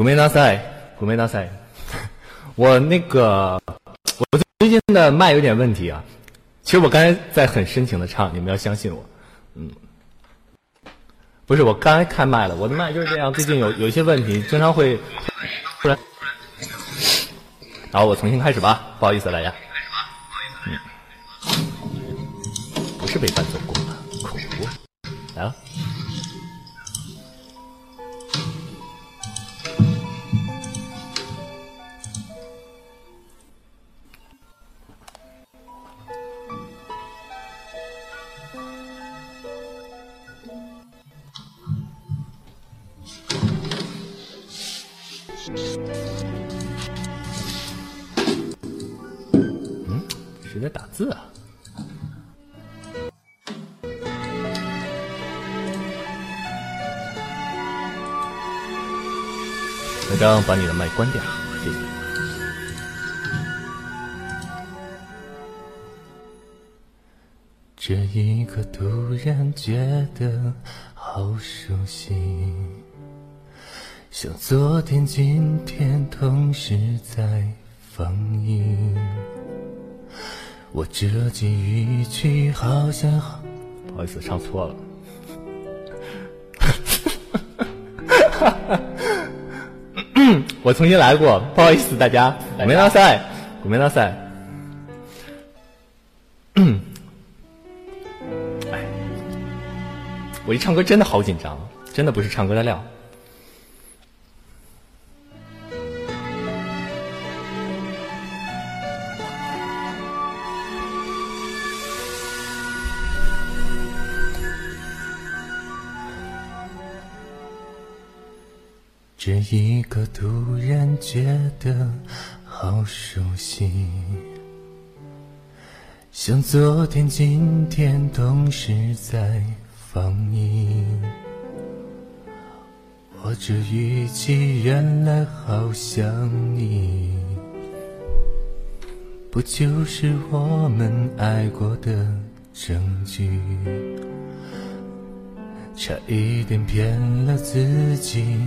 古梅大赛，古梅大赛，我那个我最近的麦有点问题啊。其实我刚才在很深情的唱，你们要相信我。嗯，不是我刚才开麦了，我的麦就是这样，最近有有一些问题，经常会突然。好，我重新开始吧，不好意思大家。嗯，不是被伴奏过字啊！小张，把你的麦关掉，谢谢。这一刻突然觉得好熟悉，像昨天、今天同时在放映。我这句语气好像，不好意思，唱错了。我重新来过，不好意思，大家。古梅拉赛，古梅拉赛。哎，我一唱歌真的好紧张，真的不是唱歌的料。一刻突然觉得好熟悉，像昨天、今天同时在放映。我这语气原来好像你，不就是我们爱过的证据？差一点骗了自己。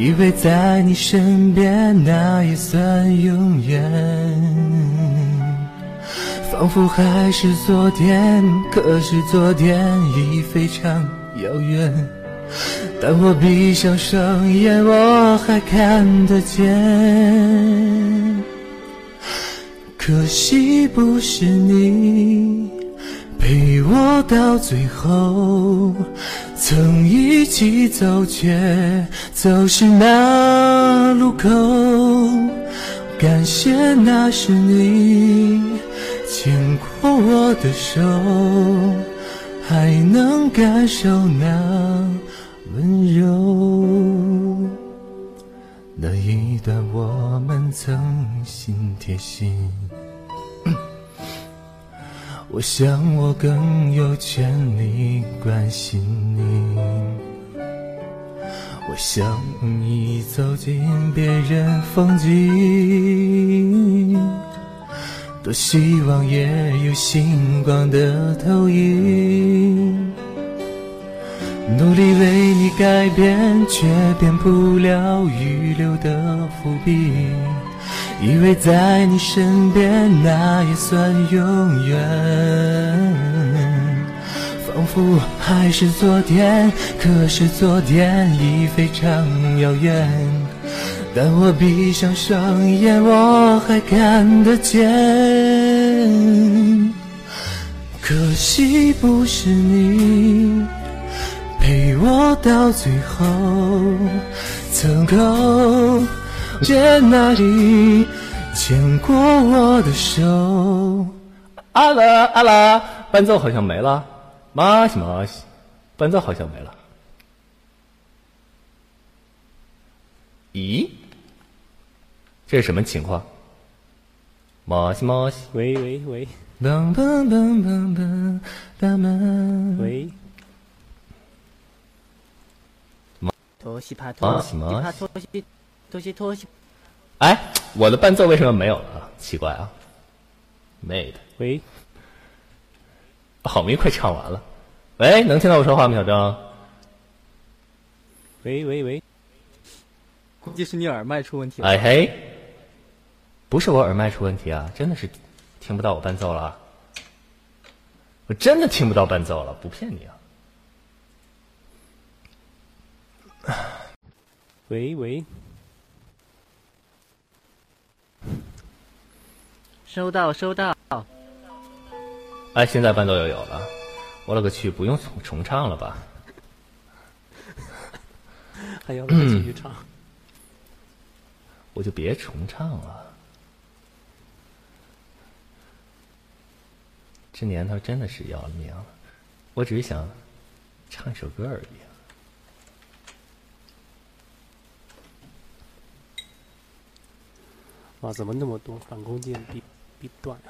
以为在你身边，那也算永远。仿佛还是昨天，可是昨天已非常遥远。但我闭上双眼，我还看得见。可惜不是你。陪我到最后，曾一起走，却走失那路口。感谢那是你牵过我的手，还能感受那温柔。那一段我们曾心贴心。我想，我更有权利关心你。我想你走进别人风景，多希望也有星光的投影。努力为你改变，却变不了预留的伏笔。以为在你身边，那也算永远。仿佛还是昨天，可是昨天已非常遥远。但我闭上双眼，我还看得见。可惜不是你陪我到最后，曾够。见那里牵过我的手，阿拉阿拉，伴奏好像没了，马西马西，伴奏好像没了。咦？这是什么情况？马西马西，喂喂喂噔噔噔噔噔噔噔，喂，托西帕啊拖西什么帕拖鞋拖鞋，哎，我的伴奏为什么没有了？奇怪啊，made，喂，好明快唱完了。喂，能听到我说话吗，小张？喂喂喂，估计是你耳麦出问题了。哎嘿，不是我耳麦出问题啊，真的是听不到我伴奏了，我真的听不到伴奏了，不骗你啊。喂喂，收到收到，哎，现在伴奏又有了，我勒个去，不用重重唱了吧？还要不要继续唱？我就别重唱了。这年头真的是要了命了，我只是想唱一首歌而已。哇，怎么那么多反弓箭必必断啊？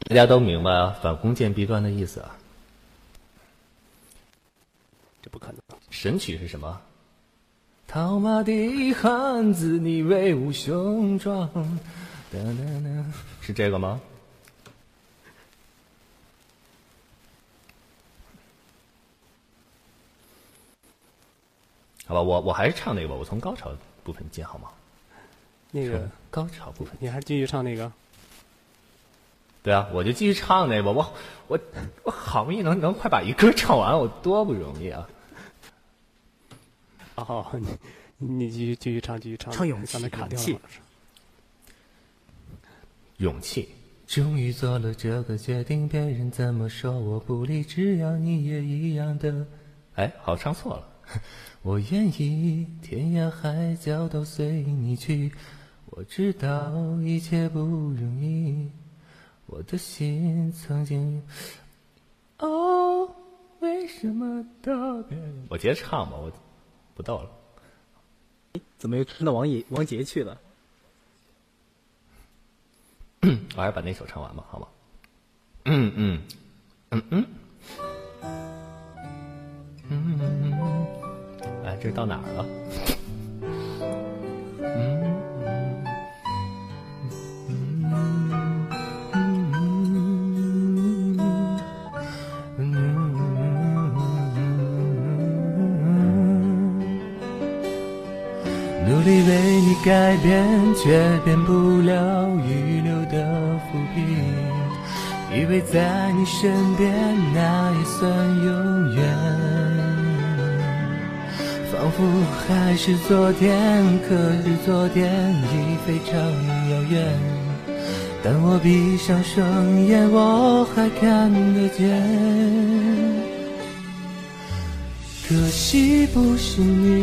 大家都明白啊，反攻建弊端的意思啊。这不可能。神曲是什么？套马的汉子，你威武雄壮。哒哒哒，是这个吗？好吧，我我还是唱那个吧，我从高潮部分进好吗？那个，高潮部分。你还是继续唱那个。对啊，我就继续唱那个吧。我我我好不容易能能快把一歌唱完，我多不容易啊！哦，你你继续继续唱，继续唱。唱勇气卡掉了。勇气。终于做了这个决定，别人怎么说我不理，只要你也一样的。哎，好唱错了。我愿意天涯海角都随你去，我知道一切不容易，我的心曾经。哦，为什么特别？我接着唱吧，我不逗了。怎么又跟到王野王杰去了？我还是把那首唱完吧，好吗？嗯嗯嗯嗯嗯嗯，哎，这是到哪儿了？努力为你改变，却变不了预留的伏笔。以为在你身边，那也算永远。仿佛还是昨天，可是昨天已非常遥远。但我闭上双眼，我还看得见。可惜不是你。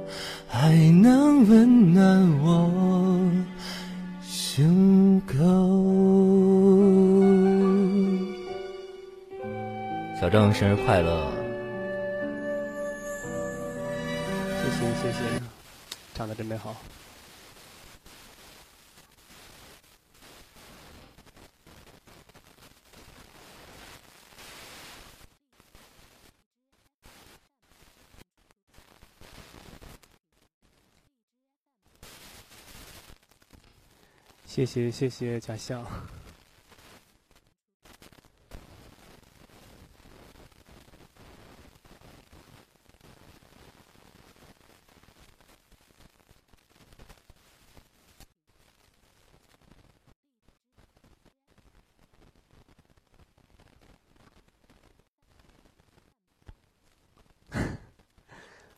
还能温暖我。胸口。小郑生日快乐！谢谢谢谢，唱的真美好。谢谢，谢谢。假笑。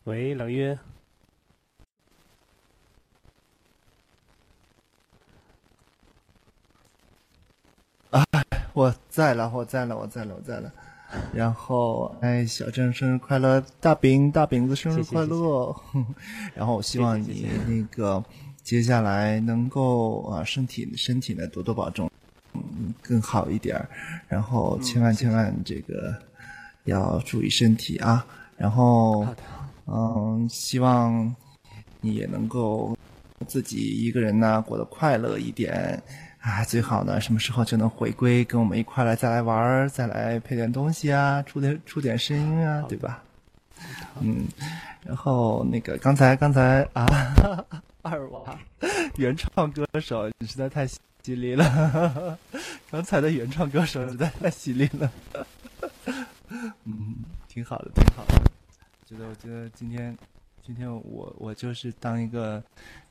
喂，冷月。我在了，我在了，我在了，我在了。然后，哎，小郑生日快乐，大饼大饼子生日快乐。然后我希望你那个接下来能够啊身体身体呢多多保重，嗯，更好一点。然后千万千万这个要注意身体啊。然后，嗯，希望你也能够自己一个人呢过得快乐一点。啊，最好呢，什么时候就能回归，跟我们一块来再来玩儿，再来配点东西啊，出点出点声音啊，对吧？嗯，然后那个刚才刚才啊，二娃原创歌手，你实在太犀利了，刚才的原创歌手实在太犀利了，嗯，挺好的，挺好的，觉得我觉得今天今天我我就是当一个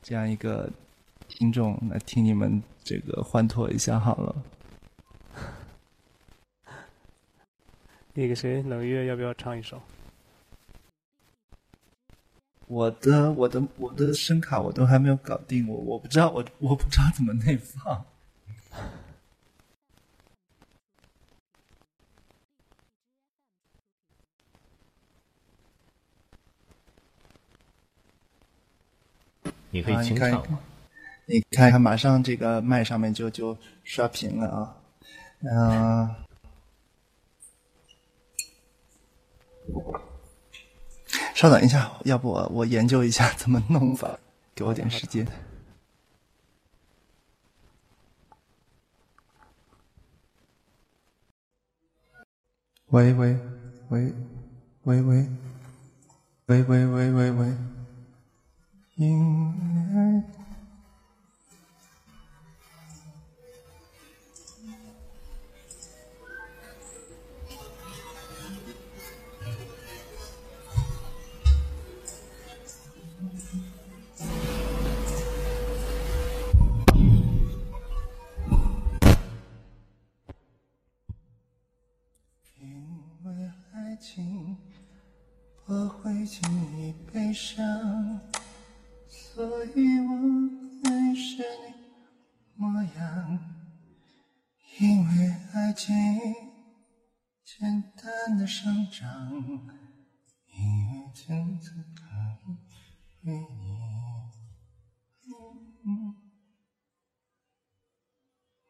这样一个。听众来听你们这个欢脱一下好了。那个谁，冷月要不要唱一首？我的我的我的声卡我都还没有搞定，我我不知道我我不知道怎么内放。你可以清唱吗？你看看，马上这个麦上面就就刷屏了啊！嗯，稍等一下，要不我我研究一下怎么弄法，给我点时间。喂喂喂喂喂喂喂喂喂喂，会轻易悲伤，所以我爱是你模样。因为爱情简单的生长，因为真的可以为你。嗯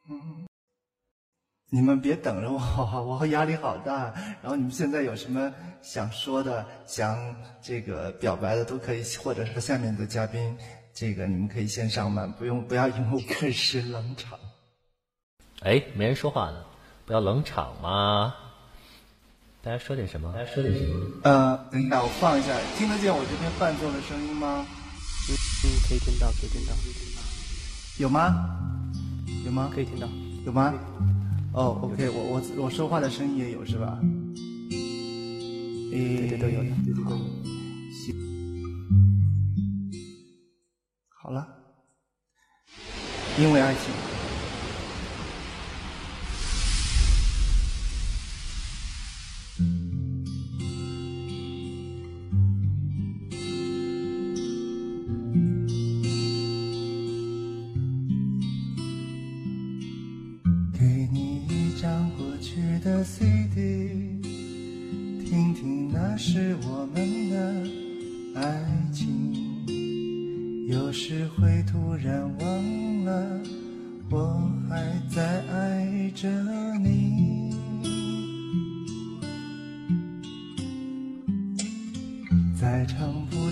嗯。你们别等着我，我压力好大。然后你们现在有什么想说的、想这个表白的，都可以，或者是下面的嘉宾，这个你们可以先上麦，不用不要因为我开始冷场。哎，没人说话呢，不要冷场嘛。大家说点什么？大家说点什么？呃，等一下，我放一下，听得见我这边伴奏的声音吗？嗯嗯，可以听到，可以听到，可以听到。有吗？有吗？可以听到。有吗？哦，OK，我我我说话的声音也有是吧？对对都有的，对对对。行，好了，因为爱情。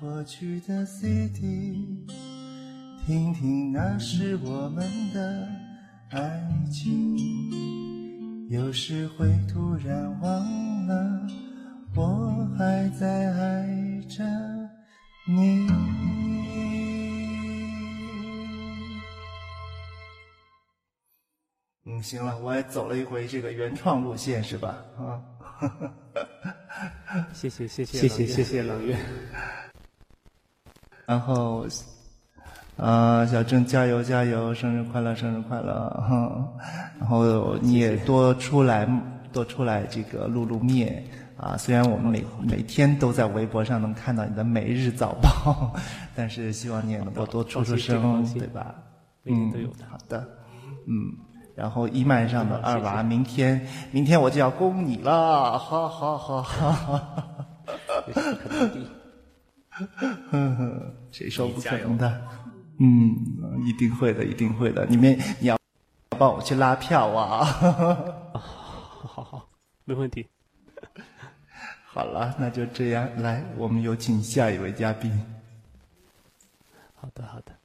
过去的 CD，听听那是我们的爱情。有时会突然忘了，我还在爱着你。嗯，行了，我也走了一回这个原创路线，是吧？啊，谢谢谢谢谢谢谢谢冷月。然后，啊、小郑加油加油，生日快乐，生日快乐！哈，然后你也多出来多出来这个露露面啊。虽然我们每每天都在微博上能看到你的每日早报，但是希望你也能够多出出声对吧？每天都有。好的，嗯。然后一曼上的二娃，明天明天我就要攻你了，哈哈哈哈哈 谁说不可能的？嗯，一定会的，一定会的。你们你要帮我去拉票啊！好好好，没问题。好了，那就这样，来，我们有请下一位嘉宾。好的好的。